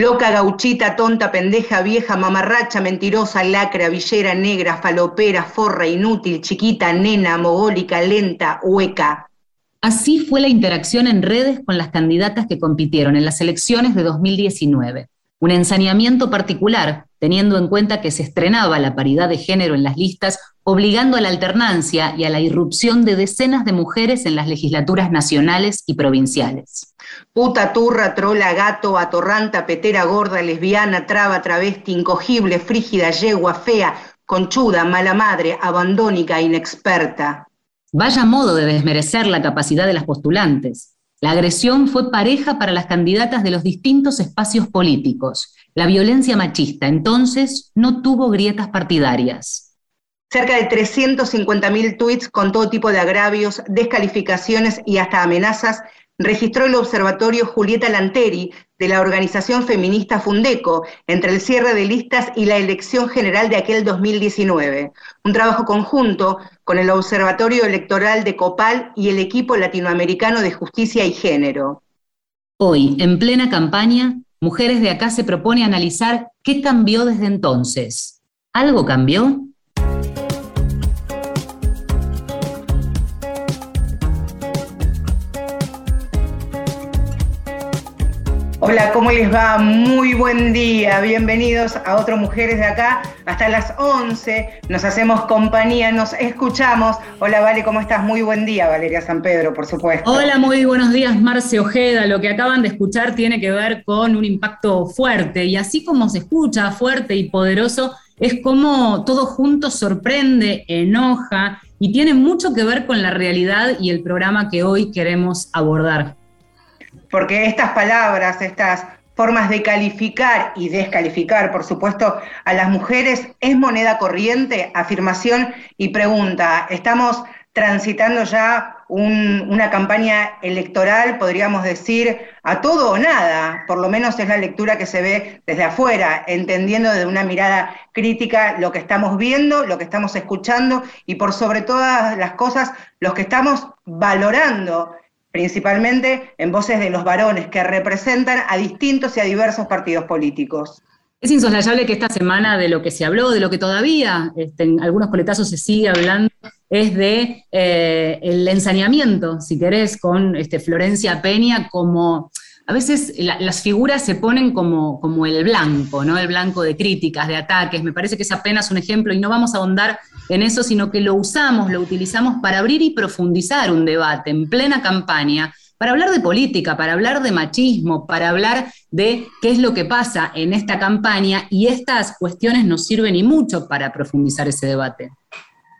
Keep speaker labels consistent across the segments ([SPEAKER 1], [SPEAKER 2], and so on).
[SPEAKER 1] Loca, gauchita, tonta, pendeja, vieja, mamarracha, mentirosa, lacra, villera, negra, falopera, forra, inútil, chiquita, nena, mogólica, lenta, hueca.
[SPEAKER 2] Así fue la interacción en redes con las candidatas que compitieron en las elecciones de 2019. Un ensañamiento particular, teniendo en cuenta que se estrenaba la paridad de género en las listas, obligando a la alternancia y a la irrupción de decenas de mujeres en las legislaturas nacionales y provinciales.
[SPEAKER 1] Puta, turra, trola, gato, atorranta, petera, gorda, lesbiana, traba, travesti, incogible, frígida, yegua, fea, conchuda, mala madre, abandónica, inexperta.
[SPEAKER 2] Vaya modo de desmerecer la capacidad de las postulantes. La agresión fue pareja para las candidatas de los distintos espacios políticos. La violencia machista entonces no tuvo grietas partidarias.
[SPEAKER 1] Cerca de 350.000 tweets con todo tipo de agravios, descalificaciones y hasta amenazas registró el observatorio Julieta Lanteri de la organización feminista Fundeco entre el cierre de listas y la elección general de aquel 2019. Un trabajo conjunto con el Observatorio Electoral de Copal y el equipo latinoamericano de justicia y género.
[SPEAKER 2] Hoy, en plena campaña, Mujeres de Acá se propone analizar qué cambió desde entonces. ¿Algo cambió?
[SPEAKER 1] Hola, ¿cómo les va? Muy buen día. Bienvenidos a otro Mujeres de acá. Hasta las 11 nos hacemos compañía, nos escuchamos. Hola, Vale, ¿cómo estás? Muy buen día, Valeria San Pedro, por supuesto.
[SPEAKER 2] Hola, muy buenos días, Marce Ojeda. Lo que acaban de escuchar tiene que ver con un impacto fuerte y así como se escucha fuerte y poderoso, es como todo junto sorprende, enoja y tiene mucho que ver con la realidad y el programa que hoy queremos abordar
[SPEAKER 1] porque estas palabras, estas formas de calificar y descalificar, por supuesto, a las mujeres es moneda corriente, afirmación y pregunta. Estamos transitando ya una campaña electoral, podríamos decir, a todo o nada, por lo menos es la lectura que se ve desde afuera, entendiendo desde una mirada crítica lo que estamos viendo, lo que estamos escuchando y por sobre todas las cosas, lo que estamos valorando principalmente en voces de los varones que representan a distintos y a diversos partidos políticos.
[SPEAKER 2] Es insoslayable que esta semana de lo que se habló, de lo que todavía este, en algunos coletazos se sigue hablando, es de eh, el ensañamiento, si querés, con este, Florencia Peña como a veces las figuras se ponen como, como el blanco, ¿no? El blanco de críticas, de ataques. Me parece que es apenas un ejemplo y no vamos a ahondar en eso, sino que lo usamos, lo utilizamos para abrir y profundizar un debate en plena campaña, para hablar de política, para hablar de machismo, para hablar de qué es lo que pasa en esta campaña y estas cuestiones nos sirven y mucho para profundizar ese debate.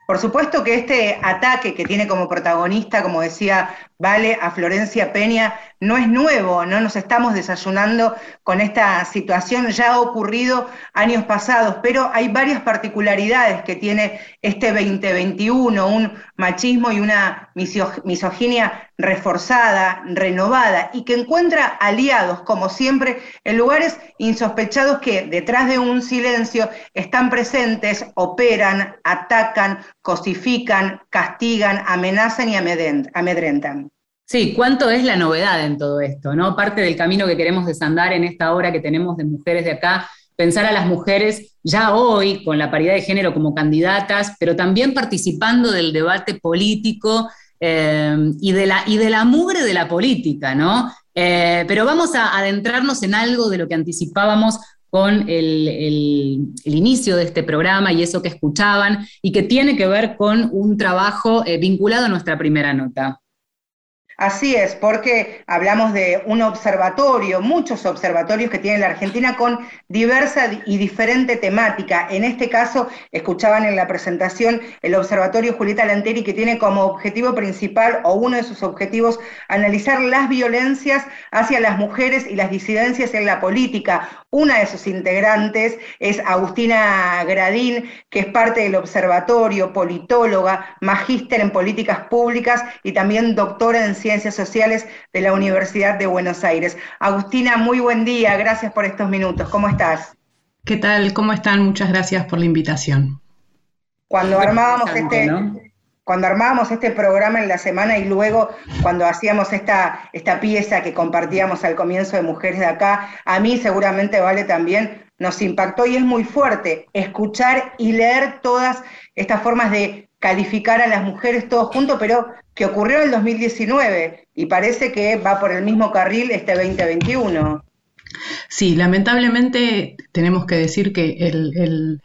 [SPEAKER 1] Por supuesto que este ataque que tiene como protagonista, como decía Vale, a Florencia Peña, no es nuevo, no nos estamos desayunando con esta situación, ya ha ocurrido años pasados, pero hay varias particularidades que tiene este 2021, un machismo y una misoginia reforzada, renovada, y que encuentra aliados, como siempre, en lugares insospechados que detrás de un silencio están presentes, operan, atacan, cosifican, castigan, amenazan y amedrentan.
[SPEAKER 2] Sí, ¿cuánto es la novedad en todo esto? ¿no? Parte del camino que queremos desandar en esta hora que tenemos de mujeres de acá, pensar a las mujeres ya hoy con la paridad de género como candidatas, pero también participando del debate político eh, y, de la, y de la mugre de la política, ¿no? Eh, pero vamos a adentrarnos en algo de lo que anticipábamos con el, inicio de este programa y eso que escuchaban, y que tiene que ver con un trabajo eh, vinculado a nuestra primera nota.
[SPEAKER 1] Así es, porque hablamos de un observatorio, muchos observatorios que tiene la Argentina con diversa y diferente temática. En este caso, escuchaban en la presentación el observatorio Julieta Lanteri, que tiene como objetivo principal o uno de sus objetivos analizar las violencias hacia las mujeres y las disidencias en la política. Una de sus integrantes es Agustina Gradín, que es parte del observatorio, politóloga, magíster en políticas públicas y también doctora en ciencias Ciencias Sociales de la Universidad de Buenos Aires. Agustina, muy buen día, gracias por estos minutos. ¿Cómo estás?
[SPEAKER 3] ¿Qué tal? ¿Cómo están? Muchas gracias por la invitación.
[SPEAKER 1] Cuando armábamos este, cuando armábamos este programa en la semana y luego cuando hacíamos esta, esta pieza que compartíamos al comienzo de Mujeres de Acá, a mí seguramente vale también, nos impactó y es muy fuerte escuchar y leer todas estas formas de calificar a las mujeres todos juntos, pero que ocurrió en el 2019 y parece que va por el mismo carril este 2021.
[SPEAKER 3] Sí, lamentablemente tenemos que decir que el,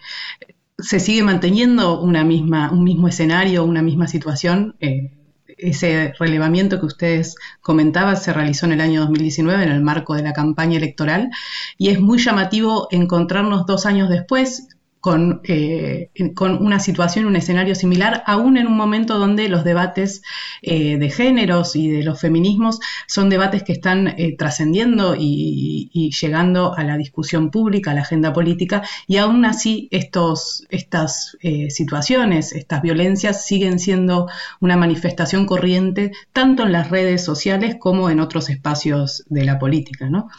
[SPEAKER 3] se sigue manteniendo una misma, un mismo escenario, una misma situación. Eh, ese relevamiento que ustedes comentaban se realizó en el año 2019 en el marco de la campaña electoral y es muy llamativo encontrarnos dos años después con, eh, con, una situación, un escenario similar, aún en un momento donde los debates eh, de géneros y de los feminismos son debates que están eh, trascendiendo y, llegando a la discusión pública, a la agenda política, y aún así estos, estas situaciones, estas violencias siguen siendo una manifestación corriente tanto en las redes sociales como en otros espacios de la política, ¿no?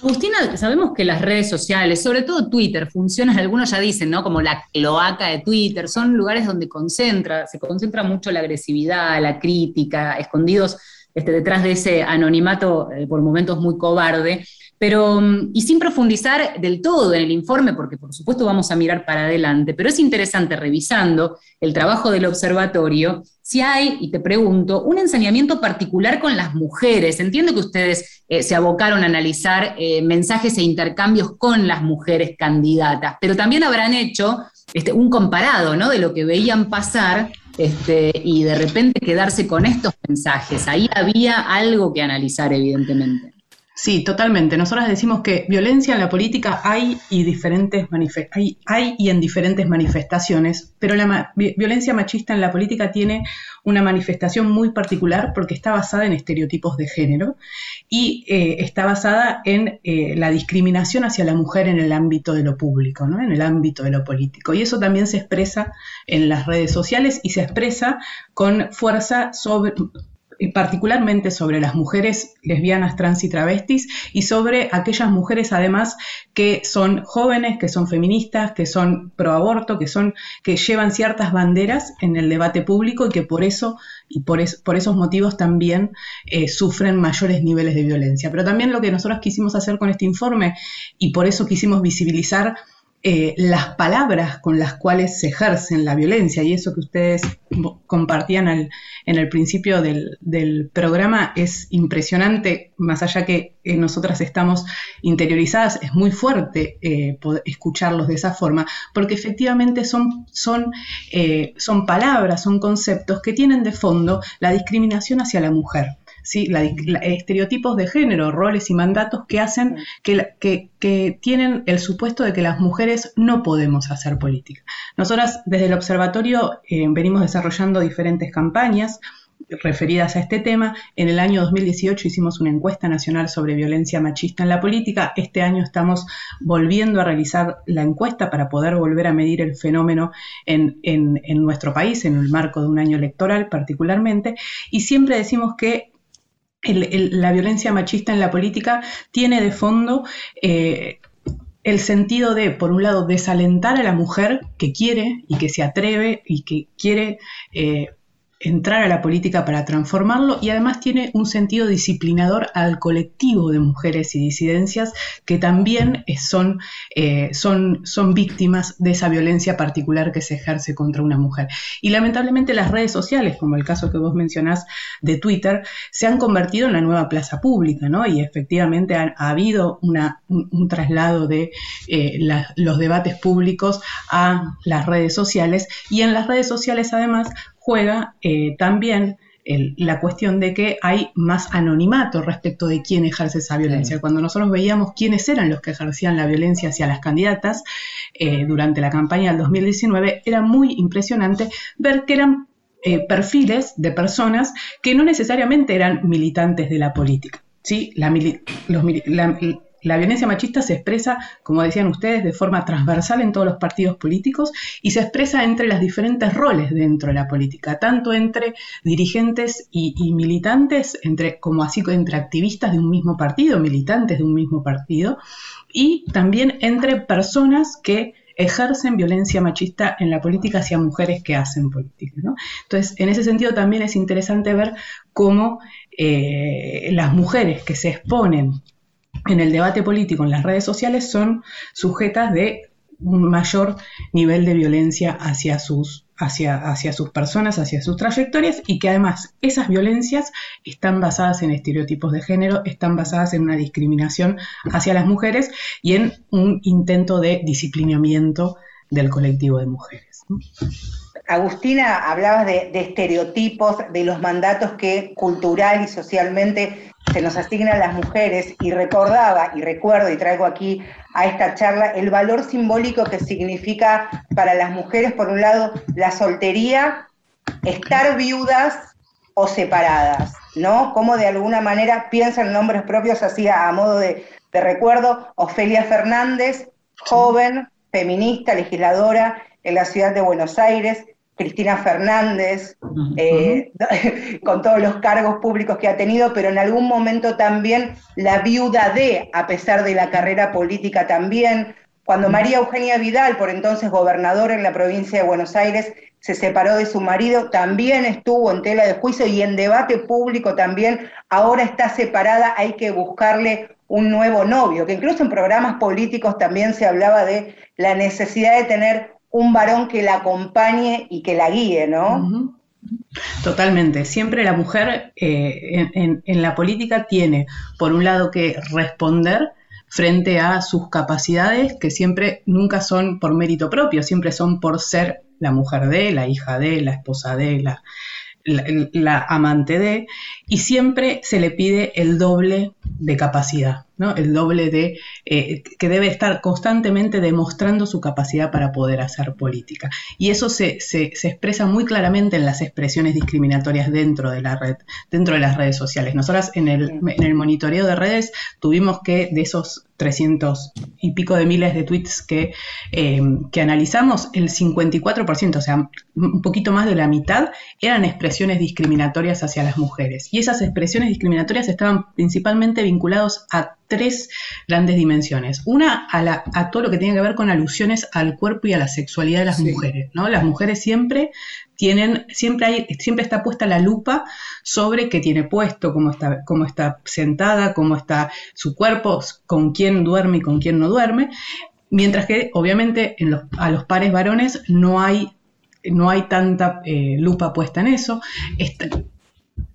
[SPEAKER 2] Agustina, sabemos que las redes sociales, sobre todo Twitter, funcionan, algunos ya dicen, ¿no? Como la cloaca de Twitter, son lugares donde concentra, se concentra mucho la agresividad, la crítica, escondidos este, detrás de ese anonimato eh, por momentos muy cobarde. Pero, mm, y sin profundizar del todo en el informe, porque por supuesto vamos a mirar para adelante, pero es interesante revisando el trabajo del observatorio, si hay, y te pregunto, un ensañamiento particular con las mujeres. Entiendo que ustedes eh, se abocaron a analizar eh, mensajes e intercambios con las mujeres candidatas, pero también habrán hecho este, un comparado ¿no? de lo que veían pasar este, y de repente quedarse con estos mensajes. Ahí había algo que analizar, evidentemente.
[SPEAKER 3] Sí, totalmente. Nosotros decimos que violencia en la política hay y, diferentes hay, y en diferentes manifestaciones, pero la violencia machista en la política tiene una manifestación muy particular porque está basada en estereotipos de género y eh, está basada en eh, la discriminación hacia la mujer en el ámbito de lo público, ¿no? en el ámbito de lo político. Y eso también se expresa en las redes sociales y se expresa con fuerza sobre, particularmente sobre las mujeres lesbianas, trans y travestis y sobre aquellas mujeres además que son jóvenes, que son feministas, que son pro aborto, que son que llevan ciertas banderas en el debate público y que por eso y por, por esos motivos también eh, sufren mayores niveles de violencia. Pero también lo que nosotros quisimos hacer con este informe y por eso quisimos visibilizar eh, las palabras con las cuales se ejercen la violencia y eso que ustedes compartían en el principio del, programa es impresionante, más allá que nosotras estamos interiorizadas, es muy fuerte eh, escucharlos de esa forma, porque efectivamente son, son, eh, son palabras, son conceptos que tienen de fondo la discriminación hacia la mujer. ¿Sí? La, estereotipos de género, roles y mandatos que hacen que, que, tienen el supuesto de que las mujeres no podemos hacer política. Nosotras desde el observatorio eh, venimos desarrollando diferentes campañas referidas a este tema. En el año 2018 hicimos una encuesta nacional sobre violencia machista en la política. Este año estamos volviendo a realizar la encuesta para poder volver a medir el fenómeno en, en nuestro país, en el marco de un año electoral particularmente. Y siempre decimos que la violencia machista en la política tiene de fondo eh, el sentido de, por un lado, desalentar a la mujer que quiere y que se atreve y que quiere eh, entrar a la política para transformarlo y además tiene un sentido disciplinador al colectivo de mujeres y disidencias que también son, eh, son, son víctimas de esa violencia particular que se ejerce contra una mujer. Y lamentablemente las redes sociales, como el caso que vos mencionás de Twitter, se han convertido en la nueva plaza pública, ¿no? Y efectivamente ha, habido una, un, traslado de eh, los debates públicos a las redes sociales y en las redes sociales además juega eh, también la cuestión de que hay más anonimato respecto de quién ejerce esa violencia. Cuando nosotros veíamos quiénes eran los que ejercían la violencia hacia las candidatas eh, durante la campaña del 2019, era muy impresionante ver que eran eh, perfiles de personas que no necesariamente eran militantes de la política. ¿sí? La, los, la, la violencia machista se expresa, como decían ustedes, de forma transversal en todos los partidos políticos y se expresa entre los diferentes roles dentro de la política, tanto entre dirigentes y, militantes, como así entre activistas de un mismo partido, militantes de un mismo partido, y también entre personas que ejercen violencia machista en la política hacia mujeres que hacen política. Entonces, en ese sentido también es interesante ver cómo eh, las mujeres que se exponen en el debate político en las redes sociales son sujetas de un mayor nivel de violencia hacia sus, hacia, hacia sus personas, hacia sus trayectorias y que además esas violencias están basadas en estereotipos de género, están basadas en una discriminación hacia las mujeres y en un intento de disciplinamiento del colectivo de mujeres.
[SPEAKER 1] Agustina, hablabas de, de, estereotipos, de los mandatos que cultural y socialmente se nos asignan a las mujeres y recordaba y recuerdo y traigo aquí a esta charla el valor simbólico que significa para las mujeres, por un lado, la soltería, estar viudas o separadas, ¿no? Como de alguna manera piensan nombres propios así a, modo de, de recuerdo, Ofelia Fernández, joven, feminista, legisladora en la ciudad de Buenos Aires, Cristina Fernández, eh, con todos los cargos públicos que ha tenido, pero en algún momento también la viuda de, a pesar de la carrera política también, cuando María Eugenia Vidal, por entonces gobernadora en la provincia de Buenos Aires, se separó de su marido, también estuvo en tela de juicio y en debate público también, ahora está separada, hay que buscarle un nuevo novio, que incluso en programas políticos también se hablaba de la necesidad de tener un varón que la acompañe y que la guíe, ¿no?
[SPEAKER 3] Totalmente. Siempre la mujer eh, en, la política tiene, por un lado, que responder frente a sus capacidades, que siempre nunca son por mérito propio, siempre son por ser la mujer de, la hija de, la esposa de, la, la, amante de, y siempre se le pide el doble de capacidad, ¿no? el doble de eh, que debe estar constantemente demostrando su capacidad para poder hacer política. Y eso se, se, se, expresa muy claramente en las expresiones discriminatorias dentro de la red, dentro de las redes sociales. Nosotras en el, en el monitoreo de redes tuvimos que de esos 300 y pico de miles de tweets que, eh, que analizamos, el 54%, o sea, un poquito más de la mitad, eran expresiones discriminatorias hacia las mujeres. Y esas expresiones discriminatorias estaban principalmente vinculados a tres grandes dimensiones. Una, a, la, a, todo lo que tiene que ver con alusiones al cuerpo y a la sexualidad de las mujeres. ¿no? Las mujeres siempre tienen, siempre, hay, siempre está puesta la lupa sobre qué tiene puesto, cómo está, cómo está sentada, cómo está su cuerpo, con quién duerme y con quién no duerme. Mientras que, obviamente, en los, a los pares varones no hay, no hay tanta eh, lupa puesta en eso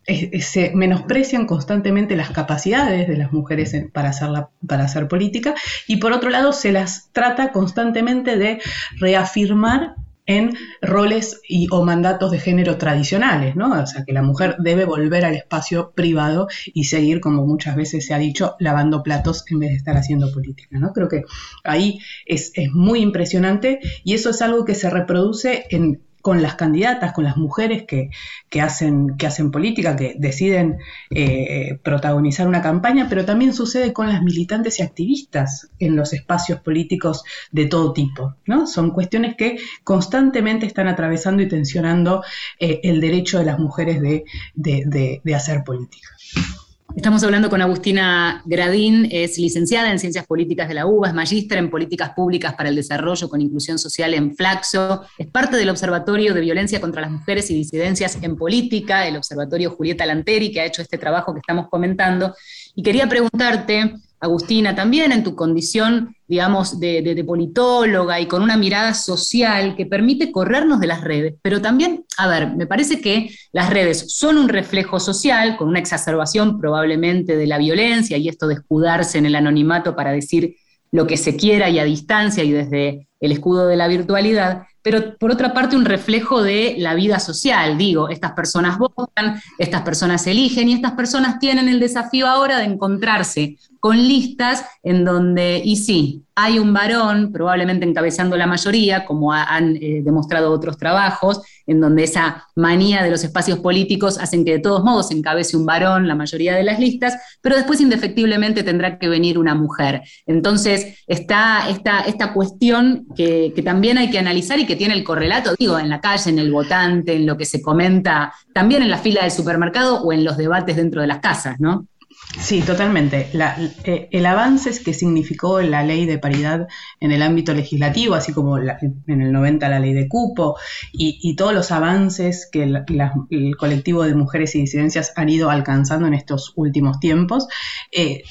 [SPEAKER 3] se menosprecian constantemente las capacidades de las mujeres para, hacer para hacer política y por otro lado se las trata constantemente de reafirmar en roles y, o mandatos de género tradicionales, ¿no? O sea, que la mujer debe volver al espacio privado y seguir, como muchas veces se ha dicho, lavando platos en vez de estar haciendo política, ¿no? Creo que ahí es, es muy impresionante y eso es algo que se reproduce en con las candidatas, con las mujeres que, hacen, que hacen política, que deciden eh, protagonizar una campaña, pero también sucede con las militantes y activistas en los espacios políticos de todo tipo. ¿no? Son cuestiones que constantemente están atravesando y tensionando eh, el derecho de las mujeres de, de hacer política.
[SPEAKER 2] Estamos hablando con Agustina Gradín, es licenciada en Ciencias Políticas de la UBA, es magíster en Políticas Públicas para el Desarrollo con Inclusión Social en Flaxo, es parte del Observatorio de Violencia contra las Mujeres y Disidencias en Política, el Observatorio Julieta Lanteri, que ha hecho este trabajo que estamos comentando. Y quería preguntarte, Agustina, también en tu condición, digamos, de, politóloga y con una mirada social que permite corrernos de las redes, pero también, a ver, me parece que las redes son un reflejo social, con una exacerbación probablemente de la violencia y esto de escudarse en el anonimato para decir lo que se quiera y a distancia y desde el escudo de la virtualidad, pero por otra parte un reflejo de la vida social. Digo, estas personas votan, estas personas eligen y estas personas tienen el desafío ahora de encontrarse con listas en donde, y sí, hay un varón, probablemente encabezando la mayoría, como han eh, demostrado otros trabajos, en donde esa manía de los espacios políticos hacen que de todos modos encabece un varón la mayoría de las listas, pero después indefectiblemente tendrá que venir una mujer. Entonces está esta, esta cuestión que, también hay que analizar y que tiene el correlato, digo, en la calle, en el votante, en lo que se comenta, también en la fila del supermercado o en los debates dentro de las casas, ¿no?
[SPEAKER 3] Sí, totalmente. Eh, el avance que significó la ley de paridad en el ámbito legislativo, así como en el 90 la ley de cupo, y, todos los avances que el colectivo de mujeres y disidencias han ido alcanzando en estos últimos tiempos, eh,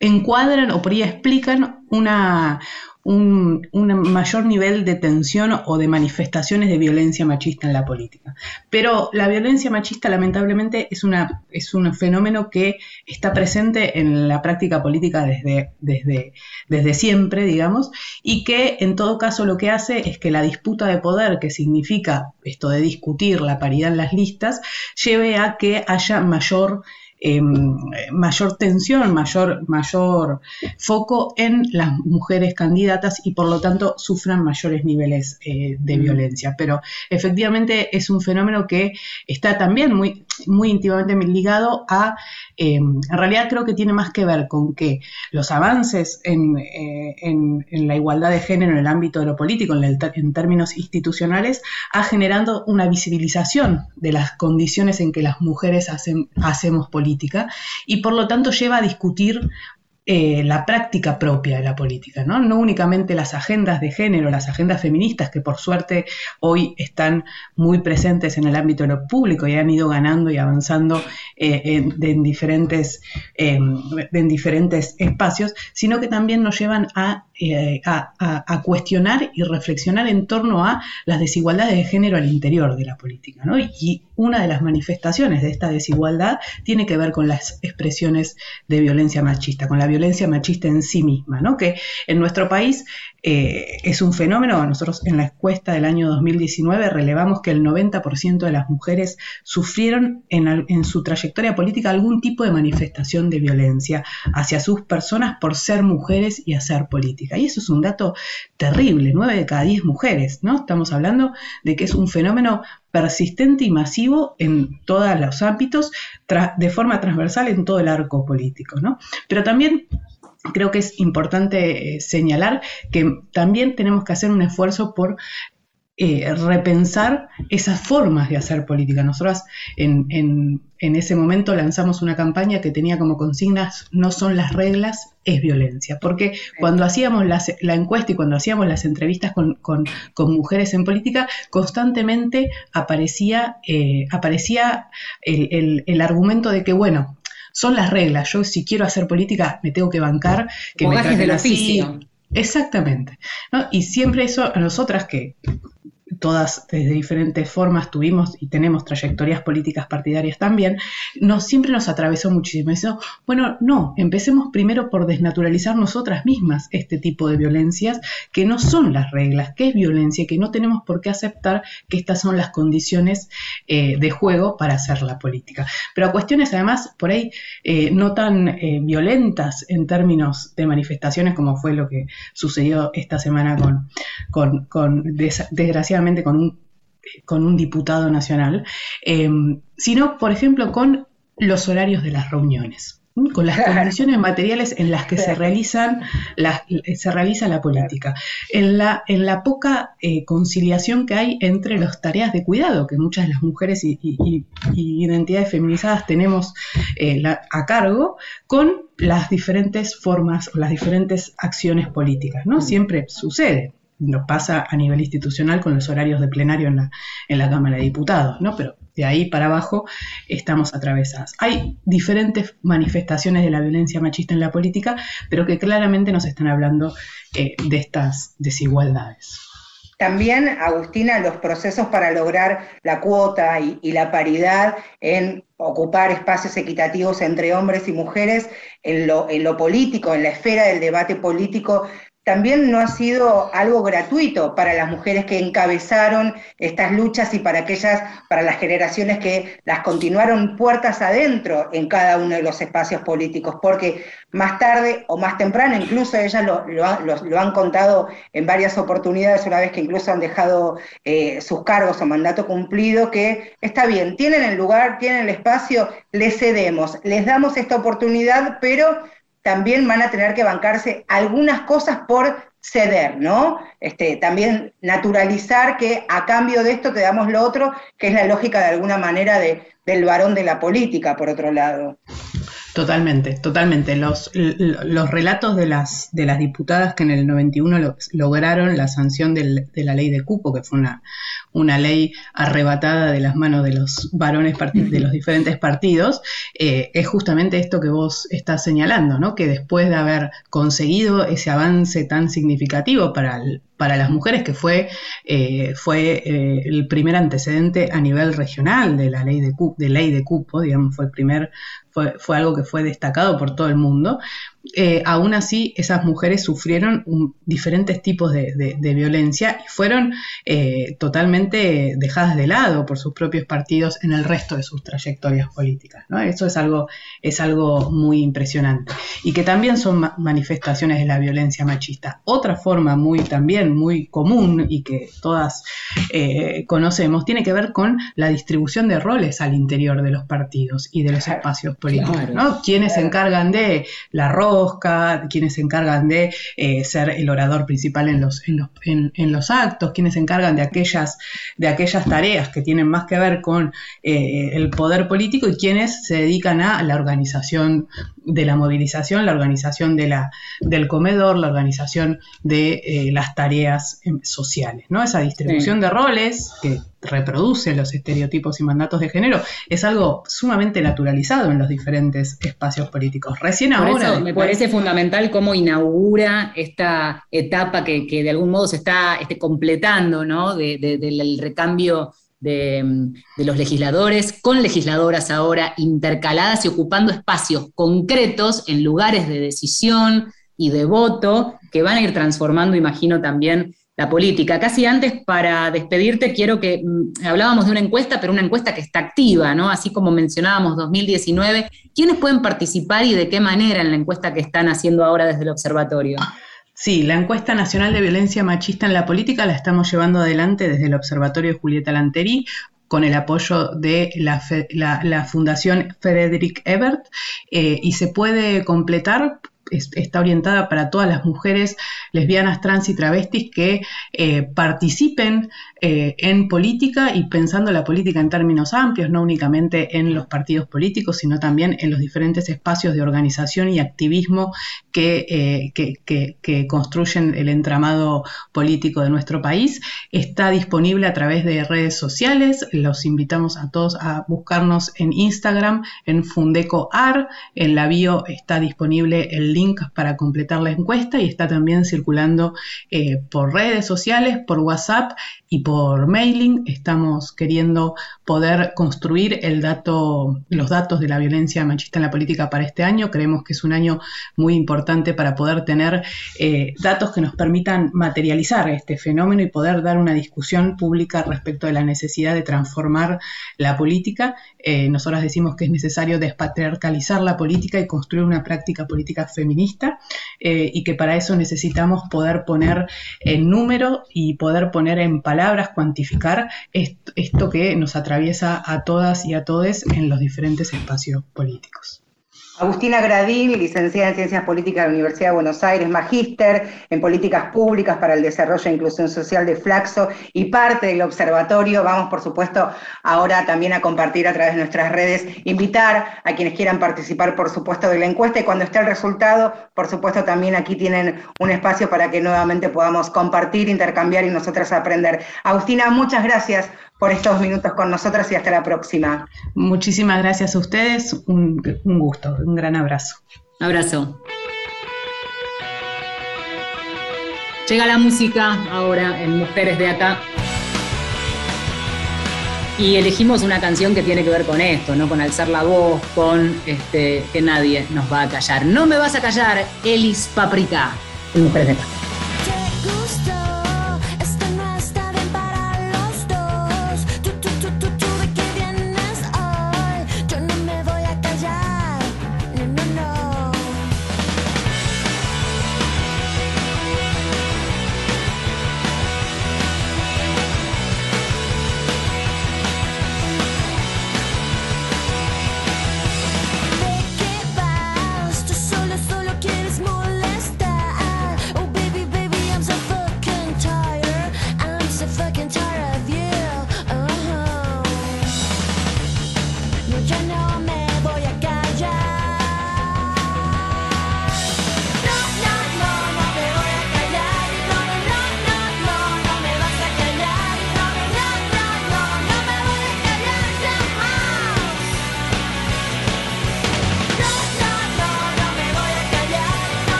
[SPEAKER 3] encuadran o por ahí explican una, un, mayor nivel de tensión o de manifestaciones de violencia machista en la política. Pero la violencia machista lamentablemente es, una, es un fenómeno que está presente en la práctica política desde, desde, desde siempre, digamos, y que en todo caso lo que hace es que la disputa de poder, que significa esto de discutir la paridad en las listas, lleve a que haya mayor Em, mayor tensión, mayor, mayor foco en las mujeres candidatas y por lo tanto sufran mayores niveles eh, de mm. violencia. Pero efectivamente es un fenómeno que está también muy, muy íntimamente ligado a, em, en realidad creo que tiene más que ver con que los avances en, eh, la igualdad de género en el ámbito de lo político, en, en términos institucionales, ha generado una visibilización de las condiciones en que las mujeres hacen, hacemos política y por lo tanto lleva a discutir eh, la práctica propia de la política, ¿no? no únicamente las agendas de género, las agendas feministas que por suerte hoy están muy presentes en el ámbito de lo público y han ido ganando y avanzando eh, en, diferentes, em, en diferentes espacios, sino que también nos llevan a, eh, a, cuestionar y reflexionar en torno a las desigualdades de género al interior de la política. ¿no? Y una de las manifestaciones de esta desigualdad tiene que ver con las expresiones de violencia machista, con la violencia machista en sí misma, ¿no? que en nuestro país eh, es un fenómeno. Nosotros en la encuesta del año 2019 relevamos que el 90% de las mujeres sufrieron en, su trayectoria política algún tipo de manifestación de violencia hacia sus personas por ser mujeres y hacer política. Y eso es un dato terrible, 9 de cada 10 mujeres, ¿no? Estamos hablando de que es un fenómeno persistente y masivo en todos los ámbitos, de forma transversal en todo el arco político, ¿no? Pero también creo que es importante eh, señalar que también tenemos que hacer un esfuerzo por eh, repensar esas formas de hacer política. Nosotros en, ese momento lanzamos una campaña que tenía como consignas no son las reglas, es violencia. Porque cuando hacíamos la, encuesta y cuando hacíamos las entrevistas con, mujeres en política, constantemente aparecía, eh, aparecía el argumento de que, bueno, son las reglas. Yo si quiero hacer política me tengo que bancar, que me
[SPEAKER 2] traten así.
[SPEAKER 3] Exactamente. Y siempre eso a nosotras que todas desde diferentes formas tuvimos y tenemos trayectorias políticas partidarias también, nos, siempre nos atravesó muchísimo. Eso, bueno, no, empecemos primero por desnaturalizar nosotras mismas este tipo de violencias que no son las reglas, que es violencia, que no tenemos por qué aceptar que estas son las condiciones eh, de juego para hacer la política. Pero cuestiones además por ahí eh, no tan eh, violentas en términos de manifestaciones como fue lo que sucedió esta semana con, con desgraciadamente con un, con un diputado nacional, em, sino, por ejemplo, con los horarios de las reuniones con las condiciones materiales en las que se realizan se realiza la política, en la, en la poca eh, conciliación que hay entre las tareas de cuidado que muchas de las mujeres y, identidades feminizadas tenemos eh, a cargo, con las diferentes formas o las diferentes acciones políticas. ¿no? Mm. Siempre sucede nos pasa a nivel institucional con los horarios de plenario en la, en la Cámara de Diputados, ¿no? Pero de ahí para abajo estamos atravesadas. Hay diferentes manifestaciones de la violencia machista en la política, pero que claramente nos están hablando eh, de estas desigualdades.
[SPEAKER 1] También, Agustina, los procesos para lograr la cuota y, y, la paridad en ocupar espacios equitativos entre hombres y mujeres en lo, en lo político, en la esfera del debate político, también no ha sido algo gratuito para las mujeres que encabezaron estas luchas y para aquellas, para las generaciones que las continuaron puertas adentro en cada uno de los espacios políticos, porque más tarde o más temprano, incluso ellas lo, han contado en varias oportunidades, una vez que incluso han dejado eh, sus cargos o mandato cumplido, que está bien, tienen el lugar, tienen el espacio, les cedemos, les damos esta oportunidad, pero también van a tener que bancarse algunas cosas por ceder, ¿no? Este, también naturalizar que a cambio de esto te damos lo otro, que es la lógica de alguna manera de, del varón de la política, por otro lado.
[SPEAKER 3] Totalmente, totalmente. Los, los relatos de las, de las diputadas que en el 91 lograron la sanción de la ley de cupo, que fue una, una ley arrebatada de las manos de los varones de los diferentes partidos, eh, es justamente esto que vos estás señalando, ¿no? que después de haber conseguido ese avance tan significativo para, para las mujeres, que fue, eh, fue eh, el primer antecedente a nivel regional de la ley de, ley de cupo, digamos, fue el primer fue, fue, algo que fue destacado por todo el mundo. Eh, aún así esas mujeres sufrieron diferentes tipos de, violencia y fueron eh, totalmente dejadas de lado por sus propios partidos en el resto de sus trayectorias políticas. Eso es algo, es algo muy impresionante y que también son manifestaciones de la violencia machista. Otra forma muy también muy común y que todas eh, conocemos tiene que ver con la distribución de roles al interior de los partidos y de los espacios políticos. Quienes se encargan de la ropa quienes se encargan de eh, ser el orador principal en los, en los, actos, quienes se encargan de aquellas, de aquellas tareas que tienen más que ver con eh, el poder político y quienes se dedican a la organización de la movilización, la organización de la, del comedor, la organización de eh, las tareas em, sociales. ¿no? Esa distribución de roles que reproduce los estereotipos y mandatos de género, es algo sumamente naturalizado en los diferentes espacios políticos. Recién ahora...
[SPEAKER 2] me parece fundamental cómo inaugura esta etapa que, de algún modo se está este, completando, ¿no? del recambio de, los legisladores con legisladoras ahora intercaladas y ocupando espacios concretos en lugares de decisión y de voto que van a ir transformando, imagino, también la política. Casi antes, para despedirte, quiero que mm, hablábamos de una encuesta, pero una encuesta que está activa, ¿no? Así como mencionábamos 2019. ¿Quiénes pueden participar y de qué manera en la encuesta que están haciendo ahora desde el observatorio?
[SPEAKER 3] Sí, la encuesta nacional de violencia machista en la política la estamos llevando adelante desde el Observatorio Julieta Lanteri con el apoyo de la, Fundación Frederick Ebert eh, y se puede completar está orientada para todas las mujeres lesbianas, trans y travestis que eh, participen eh, en política y pensando la política en términos amplios, no únicamente en los partidos políticos, sino también en los diferentes espacios de organización y activismo que, eh, que, construyen el entramado político de nuestro país. Está disponible a través de redes sociales. Los invitamos a todos a buscarnos en Instagram, en FundecoAR. En la bio está disponible el link para completar la encuesta y está también circulando eh, por redes sociales, por WhatsApp y por mailing. Estamos queriendo poder construir el dato, los datos de la violencia machista en la política para este año. Creemos que es un año muy importante para poder tener eh, datos que nos permitan materializar este fenómeno y poder dar una discusión pública respecto de la necesidad de transformar la política. Eh, nosotros decimos que es necesario despatriarcalizar la política y construir una práctica política feminista eh, y que para eso necesitamos poder poner en número y poder poner en palabras cuantificar esto, que nos atraviesa a todas y a todos en los diferentes espacios políticos.
[SPEAKER 1] Agustina Gradín, licenciada en Ciencias Políticas de la Universidad de Buenos Aires, magíster en Políticas Públicas para el Desarrollo e Inclusión Social de Flaxo y parte del observatorio. Vamos, por supuesto, ahora también a compartir a través de nuestras redes, invitar a quienes quieran participar, por supuesto, de la encuesta y cuando esté el resultado, por supuesto, también aquí tienen un espacio para que nuevamente podamos compartir, intercambiar y nosotras aprender. Agustina, muchas gracias por estos minutos con nosotros y hasta la próxima.
[SPEAKER 3] Muchísimas gracias a ustedes, un, gusto, un gran abrazo.
[SPEAKER 2] Abrazo. Llega la música ahora en Mujeres de Acá. Y elegimos una canción que tiene que ver con esto, ¿no? Con alzar la voz, con este, que nadie nos va a callar. No me vas a callar, Elis Paprika, en Mujeres de Acá.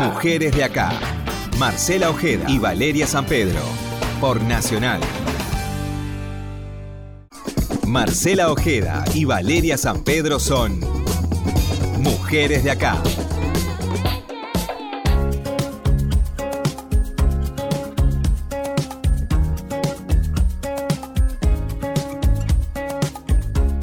[SPEAKER 4] Mujeres de acá. Marcela Ojeda y Valeria San Pedro. Por Nacional. Marcela Ojeda y Valeria San Pedro son Mujeres de acá.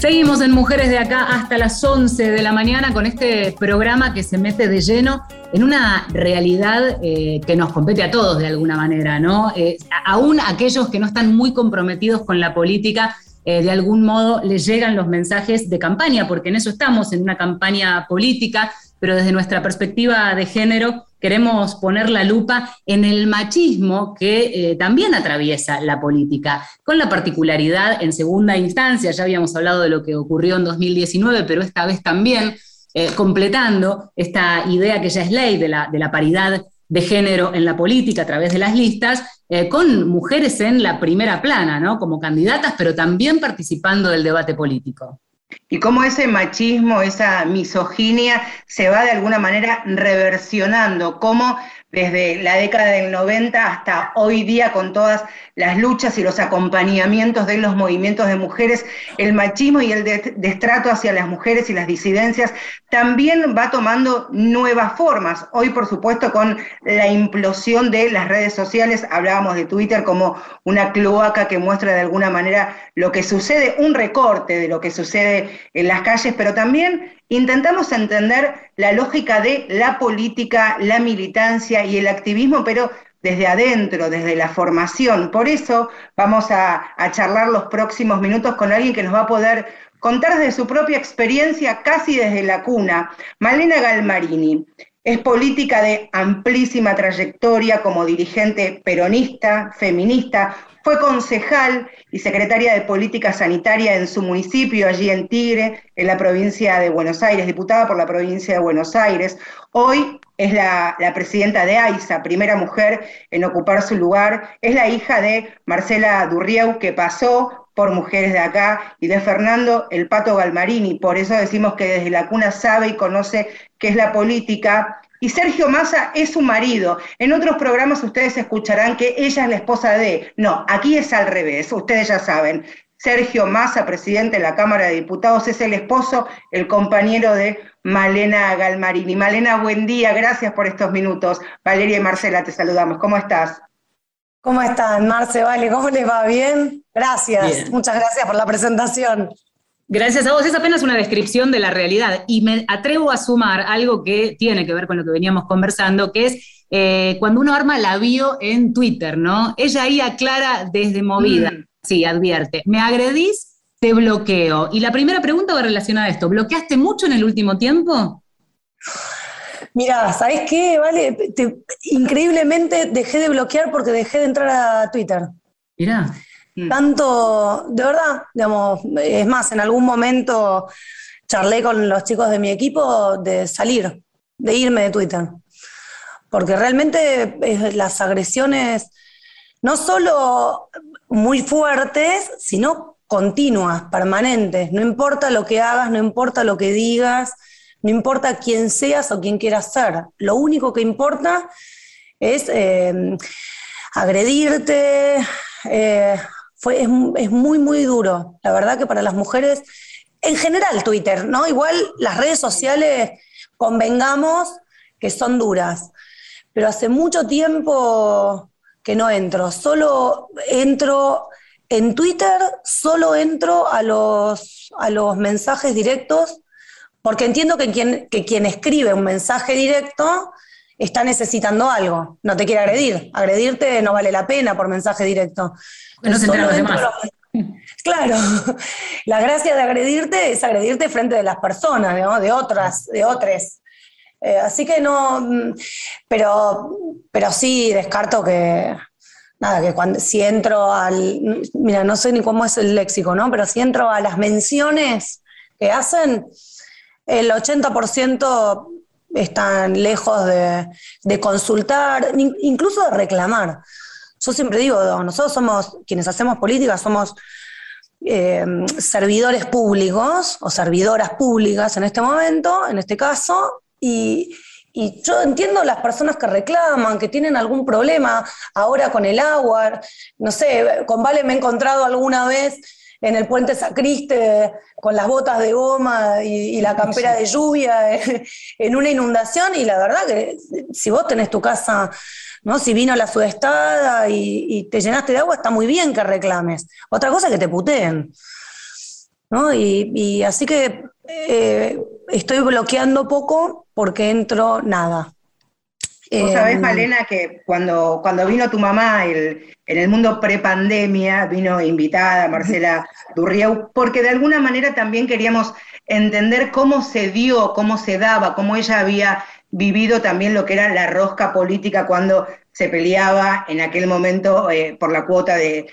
[SPEAKER 2] Seguimos en Mujeres de acá hasta las 11 de la mañana con este programa que se mete de lleno en una realidad eh, que nos compete a todos de alguna manera, ¿no? Eh, aún aquellos que no están muy comprometidos con la política, eh, de algún modo les llegan los mensajes de campaña, porque en eso estamos, en una campaña política, pero desde nuestra perspectiva de género queremos poner la lupa en el machismo que eh, también atraviesa la política, con la particularidad en segunda instancia, ya habíamos hablado de lo que ocurrió en 2019, pero esta vez también eh, completando esta idea que ya es ley de la, paridad de género en la política a través de las listas, eh, con mujeres en la primera plana, ¿no? como candidatas, pero también participando del debate político
[SPEAKER 1] y cómo ese machismo, esa misoginia se va de alguna manera reversionando, cómo desde la década del 90 hasta hoy día con todas las luchas y los acompañamientos de los movimientos de mujeres, el machismo y el destrato hacia las mujeres y las disidencias también va tomando nuevas formas. Hoy, por supuesto, con la implosión de las redes sociales, hablábamos de Twitter como una cloaca que muestra de alguna manera lo que sucede, un recorte de lo que sucede en las calles, pero también intentamos entender la lógica de la política, la militancia y el activismo, pero desde adentro, desde la formación. Por eso vamos a, charlar los próximos minutos con alguien que nos va a poder contar desde su propia experiencia, casi desde la cuna. Malena Galmarini. Es política de amplísima trayectoria como dirigente peronista, feminista, fue concejal y secretaria de Política Sanitaria en su municipio, allí en Tigre, en la provincia de Buenos Aires, diputada por la provincia de Buenos Aires. Hoy es la, presidenta de AISA, primera mujer en ocupar su lugar. Es la hija de Marcela Durrieu, que pasó por Mujeres de Acá, y de Fernando El Pato Galmarini. Por eso decimos que desde la cuna sabe y conoce qué es la política y Sergio Massa es su marido. En otros programas ustedes escucharán que ella es la esposa de. No, aquí es al revés, ustedes ya saben. Sergio Massa, presidente de la Cámara de Diputados, es el esposo, el compañero de Malena Galmarini. Malena, buen día, gracias por estos minutos. Valeria y Marcela, te saludamos. ¿Cómo estás?
[SPEAKER 5] ¿Cómo están, Marce? Vale, ¿cómo les va? ¿Bien? Gracias, muchas gracias por la presentación.
[SPEAKER 2] Gracias a vos. Es apenas una descripción de la realidad. Y me atrevo a sumar algo que tiene que ver con lo que veníamos conversando, que es eh, cuando uno arma la bio en Twitter, ¿no? Ella ahí aclara desde movida. Mm. Sí, advierte. Me agredís, te bloqueo. Y la primera pregunta va relacionada a esto. ¿Bloqueaste mucho en el último tiempo?
[SPEAKER 5] Mira, ¿sabés qué? Vale, increíblemente dejé de bloquear porque dejé de entrar a Twitter.
[SPEAKER 2] Mira.
[SPEAKER 5] Mm. Tanto, de verdad, digamos, es más, en algún momento charlé con los chicos de mi equipo de salir, de irme de Twitter. Porque realmente las agresiones, no solo muy fuertes, sino continuas, permanentes. No importa lo que hagas, no importa lo que digas, no importa quién seas o quién quieras ser. Lo único que importa es eh, agredirte, eh, es, muy, muy duro. La verdad que para las mujeres, en general Twitter, ¿no? Igual las redes sociales, convengamos que son duras, pero hace mucho tiempo que no entro, solo entro en Twitter, solo entro a los, a los mensajes directos, porque entiendo que quien, que quien escribe un mensaje directo está necesitando algo, no te quiere agredir. Agredirte no vale la pena por mensaje directo.
[SPEAKER 2] No se los demás.
[SPEAKER 5] Claro, la gracia de agredirte es agredirte frente de las personas, de otras, de otras. Eh, así que no, mm, pero, pero sí descarto que, nada, que cuando, si entro al, mira, no sé ni cómo es el léxico, ¿no? Pero si entro a las menciones que hacen, el 80% están lejos de, consultar, incluso de reclamar. Yo siempre digo, nosotros somos, quienes hacemos política, somos eh, servidores públicos o servidoras públicas en este momento, en este caso, y, y yo entiendo las personas que reclaman, que tienen algún problema ahora con el agua. No sé, con Vale me he encontrado alguna vez en el puente Sacriste con las botas de goma y, la campera de lluvia en una inundación y la verdad que si vos tenés tu casa, ¿no? si vino la sudestada y, te llenaste de agua, está muy bien que reclames. Otra cosa es que te puteen. ¿no? Y, así que eh, estoy bloqueando poco porque entro nada.
[SPEAKER 1] Vos sabés, em, Malena, que cuando, cuando vino tu mamá en el mundo prepandemia, vino invitada Marcela Durrieu, porque de alguna manera también queríamos entender cómo se dio, cómo se daba, cómo ella había vivido también lo que era la rosca política cuando se peleaba en aquel momento eh, por la cuota de,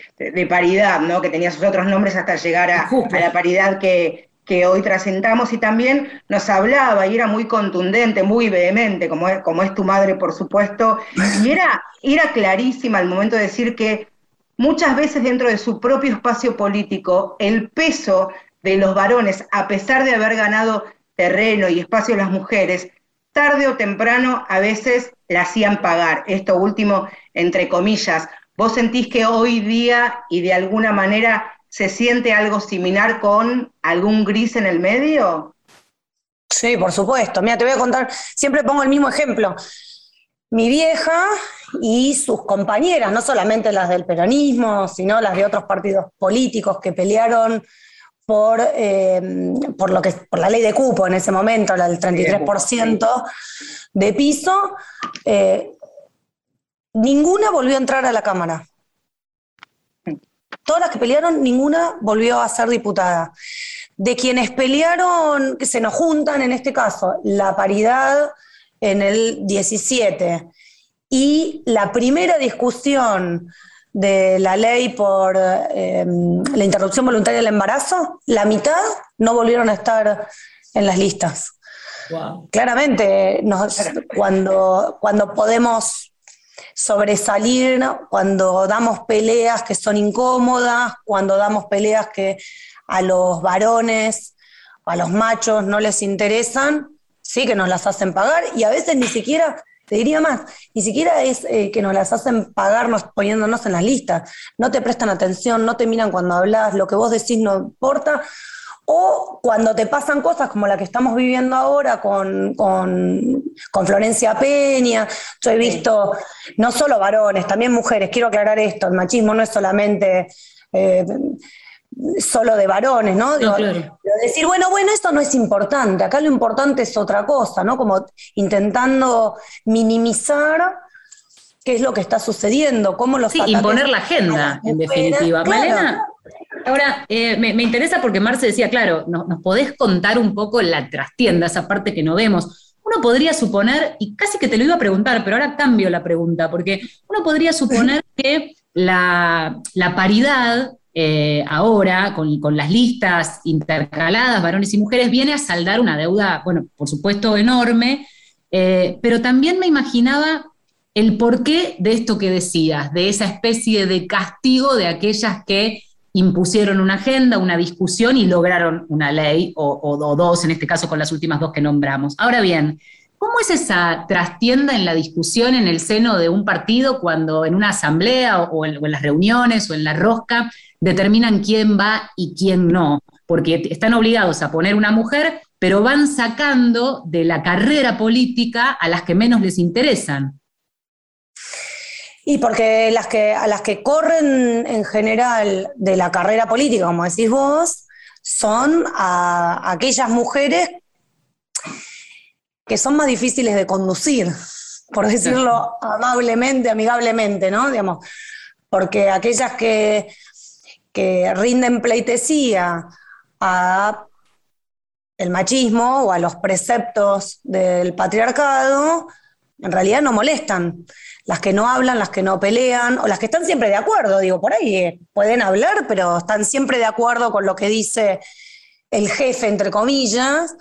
[SPEAKER 1] paridad, ¿no? que tenía sus otros nombres hasta llegar a la paridad que, que hoy trascendamos y también nos hablaba y era muy contundente, muy vehemente, como es, como es tu madre, por supuesto, y era, era clarísima al momento de decir que muchas veces dentro de su propio espacio político, el peso de los varones, a pesar de haber ganado terreno y espacio las mujeres, tarde o temprano a veces la hacían pagar. Esto último, entre comillas. ¿Vos sentís que hoy día y de alguna manera ¿Se siente algo similar con algún gris en el medio?
[SPEAKER 5] Sí, por supuesto. Mira, te voy a contar, siempre pongo el mismo ejemplo. Mi vieja y sus compañeras, no solamente las del peronismo, sino las de otros partidos políticos que pelearon por, eh, por, lo que, por la ley de cupo en ese momento, la del 33% de piso, eh, ninguna volvió a entrar a la Cámara. Todas las que pelearon, ninguna volvió a ser diputada. De quienes pelearon, que se nos juntan en este caso, la paridad en el 17 y la primera discusión de la ley por eh, la interrupción voluntaria del embarazo, la mitad no volvieron a estar en las listas. Claramente, cuando, cuando podemos sobresalir cuando damos peleas que son incómodas, cuando damos peleas que a los varones a los machos no les interesan, sí que nos las hacen pagar y a veces ni siquiera, te diría más, ni siquiera es eh, que nos las hacen pagarnos poniéndonos en las listas, no te prestan atención, no te miran cuando hablas, lo que vos decís no importa, o cuando te pasan cosas como la que estamos viviendo ahora con, Florencia Peña, yo he visto no solo varones, también mujeres, quiero aclarar esto, el machismo no es solamente... Eh, solo de varones, ¿no? Decir, bueno, bueno, esto no es importante, acá lo importante es otra cosa, ¿no? Como intentando minimizar qué es lo que está sucediendo, cómo los...
[SPEAKER 2] Sí, imponer la agenda, en definitiva. Ahora, eh, me, interesa porque Marce decía, claro, ¿nos, podés contar un poco la trastienda, esa parte que no vemos? Uno podría suponer, y casi que te lo iba a preguntar, pero ahora cambio la pregunta, porque uno podría suponer que la, paridad eh, ahora, con, las listas intercaladas, varones y mujeres, viene a saldar una deuda, bueno, por supuesto enorme, eh, pero también me imaginaba el porqué de esto que decías, de esa especie de castigo de aquellas que impusieron una agenda, una discusión y lograron una ley, o, dos, en este caso con las últimas dos que nombramos. Ahora bien, ¿cómo es esa trastienda en la discusión en el seno de un partido cuando en una asamblea o en, las reuniones o en la rosca determinan quién va y quién no? Porque están obligados a poner una mujer, pero van sacando de la carrera política a las que menos les interesan.
[SPEAKER 5] Y porque las que, a las que corren en general de la carrera política, como decís vos, son a, aquellas mujeres que son más difíciles de conducir. por decirlo amablemente, amigablemente, ¿no? Digamos, porque aquellas que, que rinden pleitesía a el machismo o a los preceptos del patriarcado, en realidad no molestan. Las que no hablan, las que no pelean, o las que están siempre de acuerdo, digo, por ahí eh, pueden hablar, pero están siempre de acuerdo con lo que dice el jefe, entre comillas,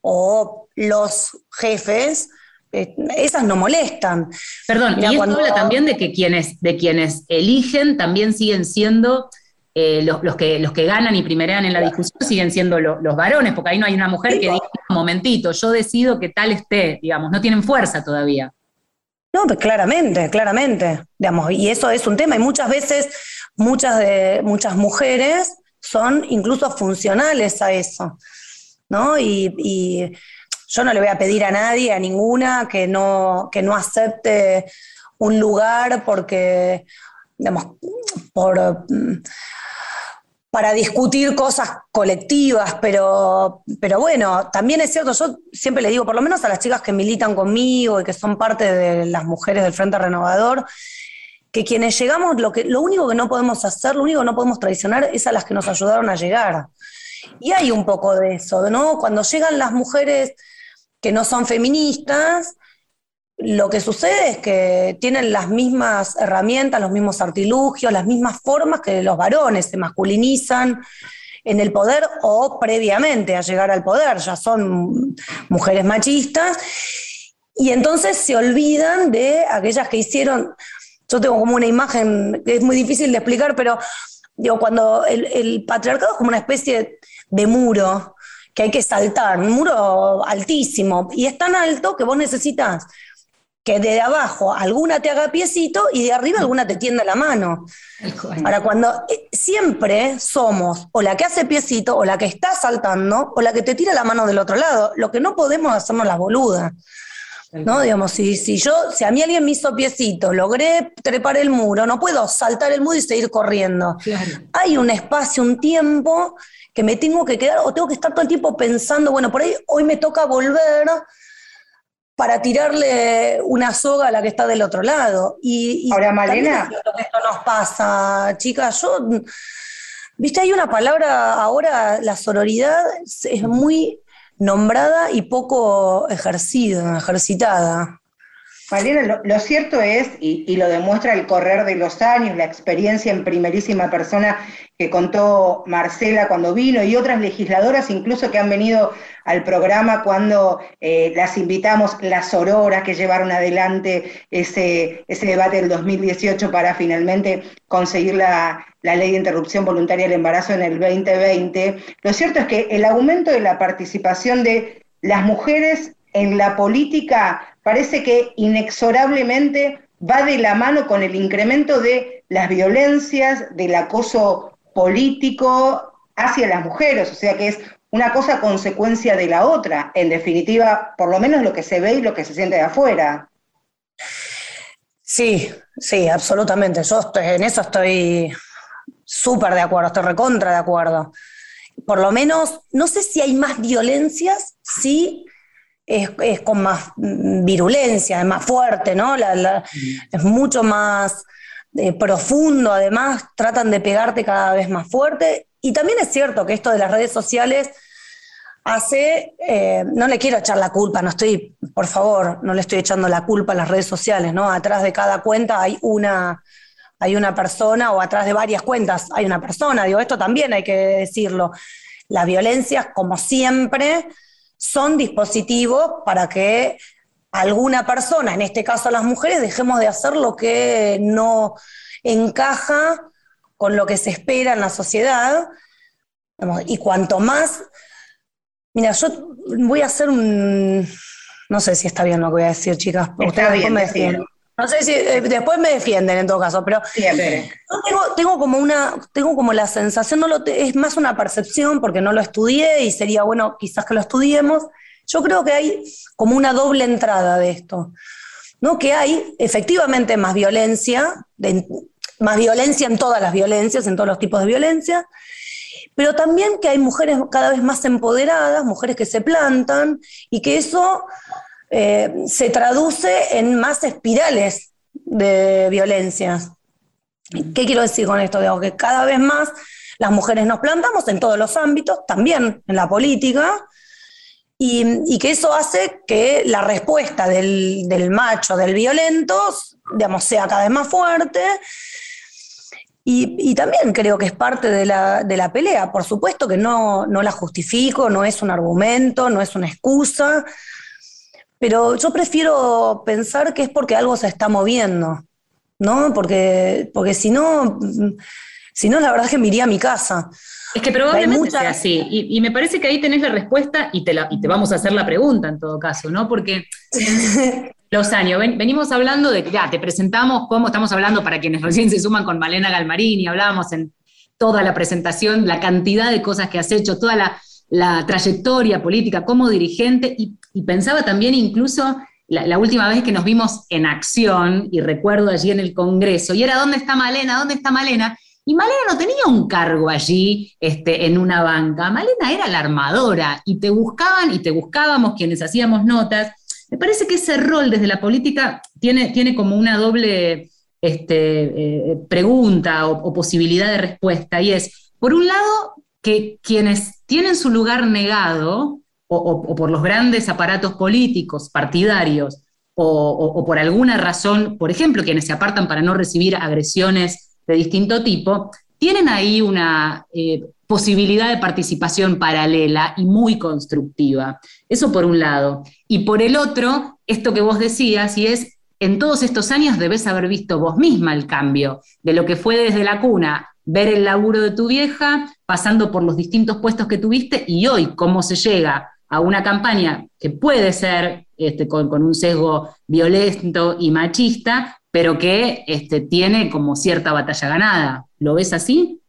[SPEAKER 5] o los jefes, eh, esas no molestan.
[SPEAKER 2] Perdón, y esto habla también de que quienes, de quienes eligen también siguen siendo eh, los, que, los que ganan y primerean en la discusión siguen siendo los varones, porque ahí no hay una mujer que diga, un momentito, yo decido que tal esté, digamos, no tienen fuerza todavía.
[SPEAKER 5] No, pues claramente, claramente, digamos, y eso es un tema, y muchas veces muchas, de, muchas mujeres son incluso funcionales a eso, ¿no? Y, yo no le voy a pedir a nadie, a ninguna, que no, que no acepte un lugar porque, digamos, por para discutir cosas colectivas, pero, pero bueno, también es cierto, yo siempre le digo, por lo menos a las chicas que militan conmigo y que son parte de las mujeres del Frente Renovador, que quienes llegamos, lo, que, lo único que no podemos hacer, lo único que no podemos traicionar es a las que nos ayudaron a llegar. Y hay un poco de eso, ¿no? Cuando llegan las mujeres que no son feministas, lo que sucede es que tienen las mismas herramientas, los mismos artilugios, las mismas formas que los varones, se masculinizan en el poder o previamente a llegar al poder, ya son mujeres machistas, y entonces se olvidan de aquellas que hicieron, yo tengo como una imagen que es muy difícil de explicar, pero digo, cuando el, el patriarcado es como una especie de muro que hay que saltar, un muro altísimo, y es tan alto que vos necesitas que de abajo alguna te haga piecito y de arriba alguna te tienda la mano. Ahora, cuando eh, siempre somos o la que hace piecito, o la que está saltando, o la que te tira la mano del otro lado, lo que no podemos hacernos las boludas. ¿No? Digamos, si, si yo, si a mí alguien me hizo piecito, logré trepar el muro, no puedo saltar el muro y seguir corriendo. Hay un espacio, un tiempo que me tengo que quedar o tengo que estar todo el tiempo pensando, bueno, por ahí hoy me toca volver para tirarle una soga a la que está del otro lado. Y,
[SPEAKER 1] Ahora, Malena.
[SPEAKER 5] esto nos pasa, chicas. Yo, viste, hay una palabra ahora, la sororidad es muy nombrada y poco ejercida, ejercitada.
[SPEAKER 1] Malena, lo, cierto es, y, lo demuestra el correr de los años, la experiencia en primerísima persona que contó Marcela cuando vino y otras legisladoras incluso que han venido al programa cuando eh, las invitamos, las auroras que llevaron adelante ese, ese debate del 2018 para finalmente conseguir la, la ley de interrupción voluntaria del embarazo en el 2020. Lo cierto es que el aumento de la participación de las mujeres en la política parece que inexorablemente va de la mano con el incremento de las violencias, del acoso político hacia las mujeres, o sea que es una cosa consecuencia de la otra, en definitiva, por lo menos lo que se ve y lo que se siente de afuera.
[SPEAKER 5] Sí, sí, absolutamente. Yo en eso estoy súper de acuerdo, estoy recontra de acuerdo. Por lo menos, no sé si hay más violencias, sí, es, con más virulencia, es más fuerte, ¿no? es mucho más profundo, además, tratan de pegarte cada vez más fuerte. Y también es cierto que esto de las redes sociales hace, eh, no le quiero echar la culpa, no estoy, por favor, no le estoy echando la culpa a las redes sociales, ¿no? Atrás de cada cuenta hay una, hay una persona o atrás de varias cuentas hay una persona, digo, esto también hay que decirlo. Las violencias, como siempre, son dispositivos para que alguna persona, en este caso las mujeres, dejemos de hacer lo que no encaja con lo que se espera en la sociedad. Y cuanto más, mira, yo voy a hacer un, no sé si está bien lo que voy a decir, chicas, ustedes después me. No sé si eh, después me defienden en todo caso, pero yo tengo, como una, tengo como la sensación, no lo es más una percepción porque no lo estudié y sería bueno quizás que lo estudiemos yo creo que hay como una doble entrada de esto, ¿no? Que hay efectivamente más violencia, más violencia en todas las violencias, en todos los tipos de violencia, pero también que hay mujeres cada vez más empoderadas, mujeres que se plantan y que eso eh, se traduce en más espirales de violencias. ¿Qué quiero decir con esto? Digo, que cada vez más las mujeres nos plantamos en todos los ámbitos, también en la política, y, que eso hace que la respuesta del, macho, del violento, digamos, sea cada vez más fuerte. Y, también creo que es parte de la, pelea. Por supuesto que no, no, la justifico, no es un argumento, no es una excusa, pero yo prefiero pensar que es porque algo se está moviendo, ¿no? Porque, porque si no, si no, la verdad es que me iría a mi casa.
[SPEAKER 2] Es que probablemente sea así. Y, me parece que ahí tenés la respuesta y te, y te vamos a hacer la pregunta en todo caso, ¿no? Porque los años, venimos hablando de que ya te presentamos cómo estamos hablando para quienes recién se suman con Malena Galmarini, hablábamos en toda la presentación, la cantidad de cosas que has hecho, toda la, trayectoria política como dirigente y, pensaba también incluso la, la, última vez que nos vimos en acción, y recuerdo allí en el Congreso, y era ¿dónde está Malena? ¿Dónde está Malena? Y Malena no tenía un cargo allí este, en una banca. Malena era la armadora y te buscaban y te buscábamos quienes hacíamos notas. Me parece que ese rol desde la política tiene, tiene como una doble este, eh, pregunta o, posibilidad de respuesta y es, por un lado, que quienes tienen su lugar negado o, por los grandes aparatos políticos, partidarios, o por alguna razón, por ejemplo, quienes se apartan para no recibir agresiones de distinto tipo, tienen ahí una eh, posibilidad de participación paralela y muy constructiva. Eso por un lado. Y por el otro, esto que vos decías, y es, en todos estos años debes haber visto vos misma el cambio de lo que fue desde la cuna, ver el laburo de tu vieja, pasando por los distintos puestos que tuviste y hoy cómo se llega a una campaña que puede ser este, con, un sesgo violento y machista, pero que este, tiene como cierta batalla ganada. ¿Lo ves así?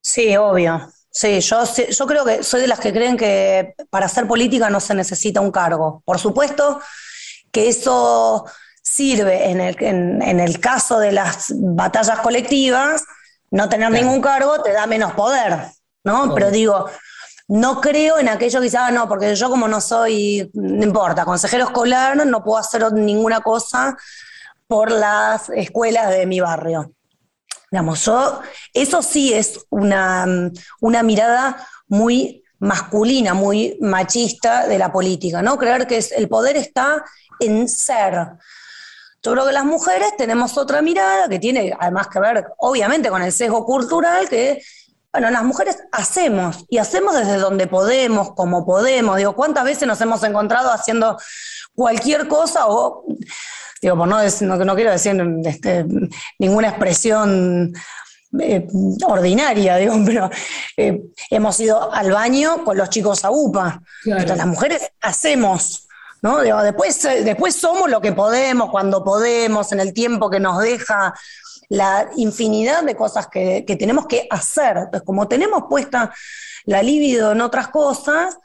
[SPEAKER 5] Sí, obvio. Sí, yo, yo creo que soy de las que creen que para hacer política no se necesita un cargo. Por supuesto que eso sirve en el, en, el caso de las batallas colectivas, no tener ningún cargo te da menos poder, ¿no? Pero digo, no creo en aquello que ah, no, porque yo como no soy, no importa, consejero escolar, no puedo hacer ninguna cosa por las escuelas de mi barrio. Digamos, yo, eso sí es una, una mirada muy masculina, muy machista de la política, ¿no? Creer que el poder está en ser. Yo creo que las mujeres tenemos otra mirada que tiene además que ver, obviamente, con el sesgo cultural, que bueno, las mujeres hacemos y hacemos desde donde podemos, como podemos. Digo, ¿cuántas veces nos hemos encontrado haciendo cualquier cosa o, digo, por no, no, quiero decir este, ninguna expresión eh, ordinaria, digo, pero eh, hemos ido al baño con los chicos a UPA. las mujeres hacemos. ¿No? Después, después somos lo que podemos, cuando podemos, en el tiempo que nos deja la infinidad de cosas que, tenemos que hacer. Como tenemos puesta la libido en otras cosas,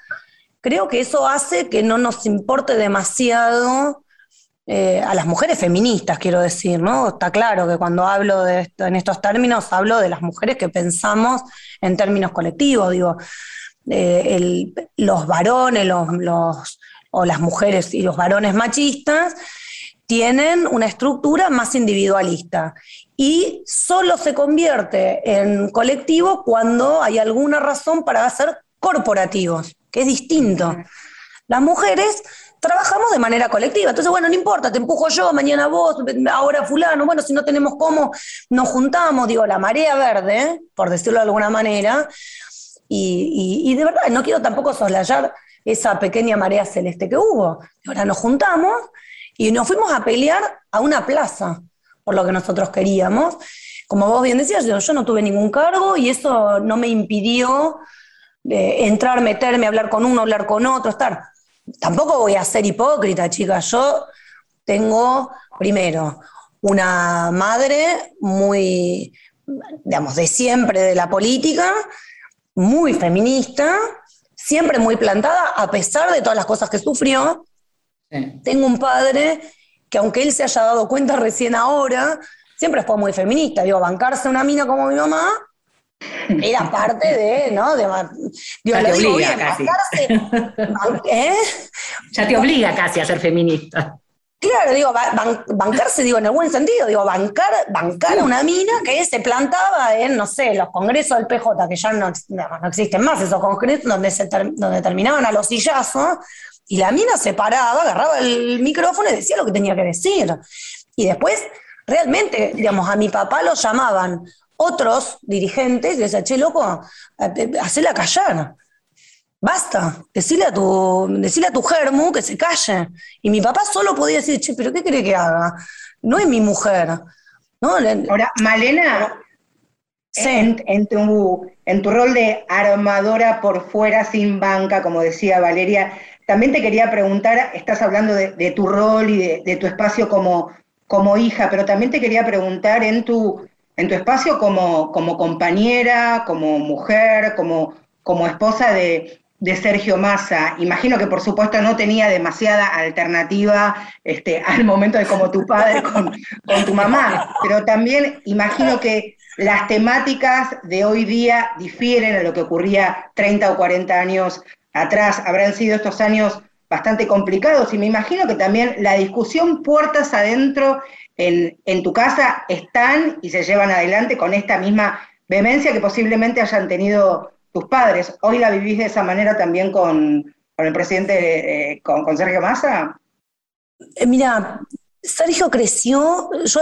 [SPEAKER 5] creo que eso hace que no nos importe demasiado eh, a las mujeres feministas, quiero decir, ¿no? Está claro que cuando hablo de en estos términos, hablo de las mujeres que pensamos en términos colectivos, digo, eh, los varones, los, o las mujeres y los varones machistas tienen una estructura más individualista. Y solo se convierte en colectivo cuando hay alguna razón para hacer corporativos, que es distinto. Las mujeres trabajamos de manera colectiva, entonces bueno, no importa, te empujo yo, mañana vos, ahora fulano, bueno, si no tenemos cómo, nos juntamos, digo, la marea verde, por decirlo de alguna manera, y, y de verdad, no quiero tampoco soslayar esa pequeña marea celeste que hubo. Ahora nos juntamos y nos fuimos a pelear a una plaza por lo que nosotros queríamos. Como vos bien decías, yo, no tuve ningún cargo y eso no me impidió eh, entrar, meterme, hablar con uno, hablar con otro, estar. Tampoco voy a ser hipócrita, chicas. Yo tengo, primero, una madre muy, digamos, de siempre de la política, muy feminista, siempre muy plantada, a pesar de todas las cosas que sufrió. Tengo un padre que aunque él se haya dado cuenta recién ahora, siempre fue muy feminista. Digo, bancarse una mina como mi mamá era parte de, ¿no? De, bien, bancarse, ¿eh?
[SPEAKER 2] Ya te obliga casi a ser feminista.
[SPEAKER 5] Claro, digo, bancarse, digo, en el buen sentido, digo, bancar, bancar una mina que se plantaba en, no sé, los congresos del PJ, que ya no, no, existen más esos congresos donde, donde terminaban a los sillazos, y la mina se paraba, agarraba el micrófono y decía lo que tenía que decir. Y después, realmente, digamos, a mi papá lo llamaban otros dirigentes y decía, che, loco, hacela callar basta, decile a tu, decile a tu germu que se calle. Y mi papá solo podía decir, che, pero ¿qué cree que haga? No es mi mujer. ¿No?
[SPEAKER 1] Ahora, Malena, en, tu, en tu rol de armadora por fuera sin banca, como decía Valeria, también te quería preguntar, estás hablando de, tu rol y de, tu espacio como, como hija, pero también te quería preguntar en tu, en tu espacio como, como compañera, como mujer, como, como esposa de, de Sergio Massa. Imagino que por supuesto no tenía demasiada alternativa este, al momento de como tu padre con, tu mamá, pero también imagino que las temáticas de hoy día difieren a lo que ocurría 30 o 40 años atrás. Habrán sido estos años bastante complicados y me imagino que también la discusión puertas adentro en, en tu casa están y se llevan adelante con esta misma vehemencia que posiblemente hayan tenido tus padres. ¿Hoy la vivís de esa manera también con, el presidente, eh, con, Sergio Massa?
[SPEAKER 5] Eh, mira, Sergio creció, yo,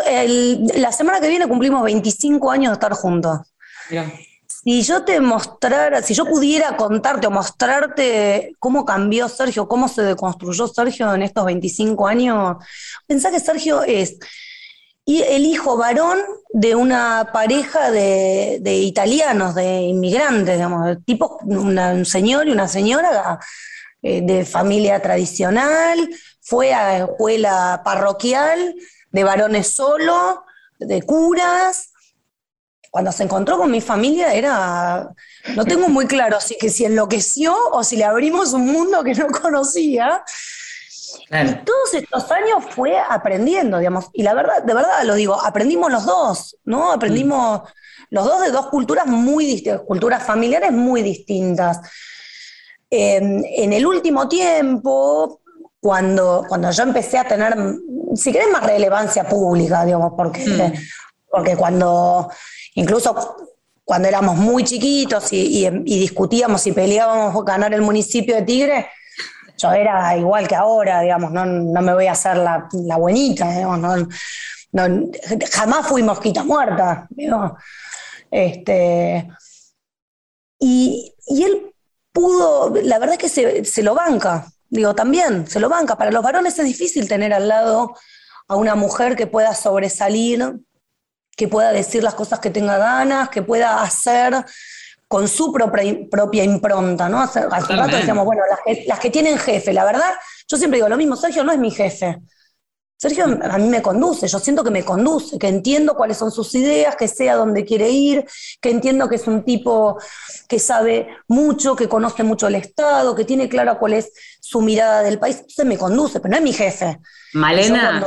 [SPEAKER 5] la semana que viene cumplimos 25 años de estar juntos. Si yo te mostrara, si yo pudiera contarte o mostrarte cómo cambió Sergio, cómo se deconstruyó Sergio en estos 25 años, pensá que Sergio es y el hijo varón de una pareja de, italianos, de inmigrantes, digamos, tipo un señor y una señora eh, de familia tradicional, fue a escuela parroquial de varones solo, de curas. Cuando se encontró con mi familia era, no tengo muy claro si que si enloqueció o si le abrimos un mundo que no conocía, y todos estos años fue aprendiendo, digamos, y la verdad, de verdad lo digo, aprendimos los dos, ¿no? Aprendimos los dos de dos culturas muy distintas, culturas familiares muy distintas. en el último tiempo, cuando, cuando yo empecé a tener, si querés, más relevancia pública, digamos, porque, mm. porque cuando, incluso cuando éramos muy chiquitos y, y discutíamos y peleábamos ganar el municipio de Tigre, yo era igual que ahora, digamos, no, me voy a hacer la, buenita, digamos, jamás fui mosquita muerta, Este, y, él pudo, la verdad es que se, se, lo banca, digo, también, se lo banca. Para los varones es difícil tener al lado a una mujer que pueda sobresalir, que pueda decir las cosas que tenga ganas, que pueda hacer con su propia, impronta, ¿no? Hace, rato decíamos, bueno, las que, tienen jefe, la verdad, yo siempre digo lo mismo, Sergio no es mi jefe. Sergio a mí me conduce, yo siento que me conduce, que entiendo cuáles son sus ideas, que sé a dónde quiere ir, que entiendo que es un tipo que sabe mucho, que conoce mucho el Estado, que tiene clara cuál es su mirada del país. Entonces me conduce, pero no es mi jefe.
[SPEAKER 2] Malena.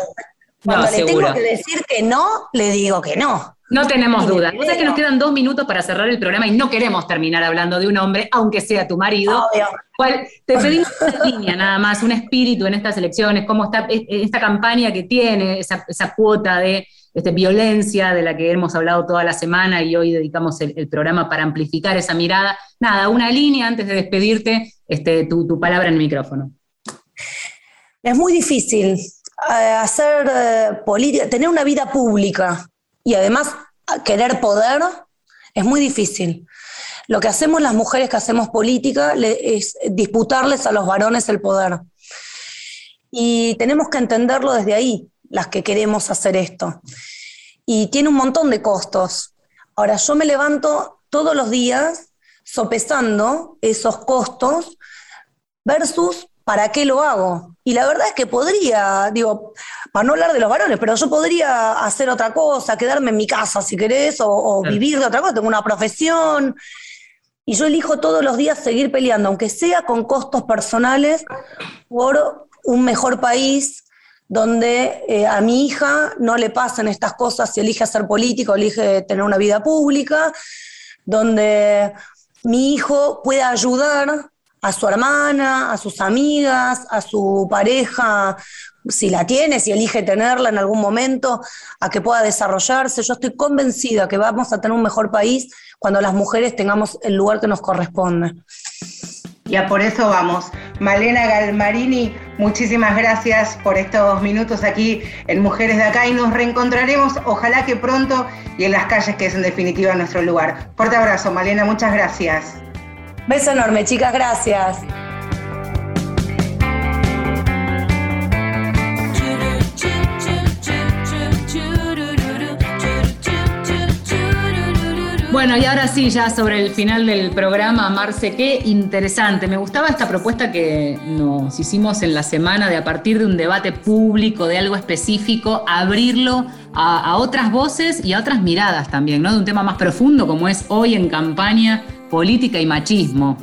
[SPEAKER 5] cuando, le tengo que decir que no, le digo que no.
[SPEAKER 2] No tenemos duda. Sea que nos quedan dos minutos para cerrar el programa y no queremos terminar hablando de un hombre, aunque sea tu marido. te pedimos una línea nada más, un espíritu en estas elecciones, cómo está esta campaña que tiene, esa, cuota de este, violencia de la que hemos hablado toda la semana y hoy dedicamos el, programa para amplificar esa mirada. Nada, una línea antes de despedirte, este, tu, palabra en el micrófono.
[SPEAKER 5] Es muy difícil eh, hacer eh, política, tener una vida pública y además querer poder es muy difícil. Lo que hacemos las mujeres que hacemos política es disputarles a los varones el poder. Y tenemos que entenderlo desde ahí, las que queremos hacer esto. Y tiene un montón de costos. Ahora, yo me levanto todos los días sopesando esos costos versus para qué lo hago. Y la verdad es que podría, digo, para no hablar de los varones, pero yo podría hacer otra cosa, quedarme en mi casa si querés, o, vivir de otra cosa, tengo una profesión. Y yo elijo todos los días seguir peleando, aunque sea con costos personales, por un mejor país donde eh, a mi hija no le pasen estas cosas si elige ser político, elige tener una vida pública, donde mi hijo pueda ayudar a su hermana, a sus amigas, a su pareja, si la tiene, si elige tenerla en algún momento, a que pueda desarrollarse. Yo estoy convencida que vamos a tener un mejor país cuando las mujeres tengamos el lugar que nos corresponde.
[SPEAKER 1] Ya por eso vamos. Malena Galmarini, muchísimas gracias por estos minutos aquí en Mujeres de Acá y nos reencontraremos, ojalá que pronto y en las calles, que es en definitiva nuestro lugar. Fuerte abrazo, Malena, muchas gracias.
[SPEAKER 5] Beso enorme, chicas, gracias.
[SPEAKER 2] Bueno, y ahora sí, ya sobre el final del programa, Marce, qué interesante. Me gustaba esta propuesta que nos hicimos en la semana de a partir de un debate público, de algo específico, abrirlo a, otras voces y a otras miradas también, ¿no? De un tema más profundo como es hoy en campaña política y machismo.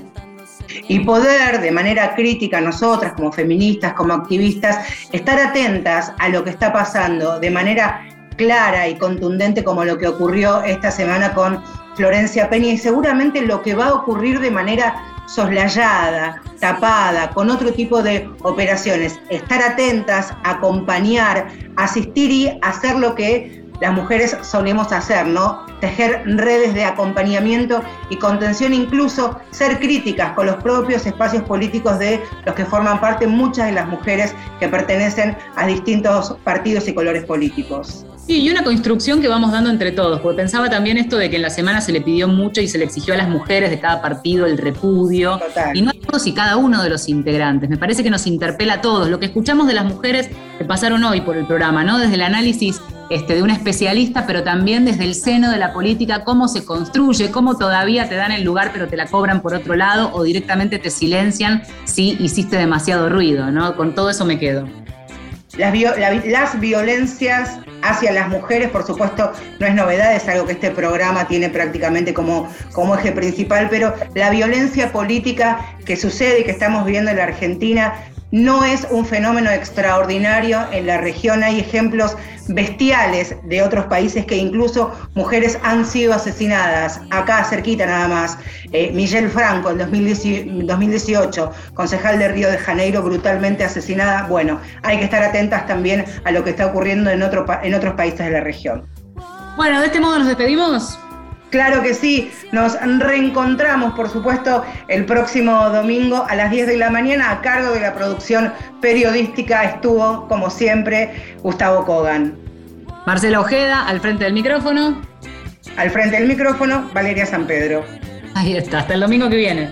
[SPEAKER 1] Y poder, de manera crítica, nosotras como feministas, como activistas, estar atentas a lo que está pasando de manera clara y contundente como lo que ocurrió esta semana con Florencia Peña y seguramente lo que va a ocurrir de manera soslayada, tapada, con otro tipo de operaciones. Estar atentas, acompañar, asistir y hacer lo que las mujeres solemos hacer, ¿no? Tejer redes de acompañamiento y contención, incluso ser críticas con los propios espacios políticos de los que forman parte muchas de las mujeres que pertenecen a distintos partidos y colores políticos.
[SPEAKER 2] Sí, y una construcción que vamos dando entre todos, porque pensaba también esto de que en la semana se le pidió mucho y se le exigió a las mujeres de cada partido el repudio, y no a todos y cada uno de los integrantes. Me parece que nos interpela a todos. Lo que escuchamos de las mujeres que pasaron hoy por el programa, ¿no? Desde el análisis este, de un especialista, pero también desde el seno de la política, cómo se construye, cómo todavía te dan el lugar, pero te la cobran por otro lado, o directamente te silencian si hiciste demasiado ruido, ¿no? Con todo eso me quedo.
[SPEAKER 1] Las, violencias hacia las mujeres, por supuesto, no es novedad, es algo que este programa tiene prácticamente como, como eje principal, pero la violencia política que sucede y que estamos viviendo en la Argentina no es un fenómeno extraordinario en la región. Hay ejemplos bestiales de otros países que incluso mujeres han sido asesinadas. Acá cerquita nada más. Eh, Miguel Franco en 2018, concejal de Río de Janeiro, brutalmente asesinada. Bueno, hay que estar atentas también a lo que está ocurriendo en, en otros países de la región.
[SPEAKER 2] Bueno, de este modo nos despedimos.
[SPEAKER 1] Claro que sí, nos reencontramos, por supuesto, el próximo domingo a las 10 de la mañana a cargo de la producción periodística estuvo, como siempre, Gustavo Kogan.
[SPEAKER 2] Marcela Ojeda, al frente del micrófono.
[SPEAKER 1] Al frente del micrófono, Valeria San Pedro.
[SPEAKER 2] Ahí está, hasta el domingo que viene.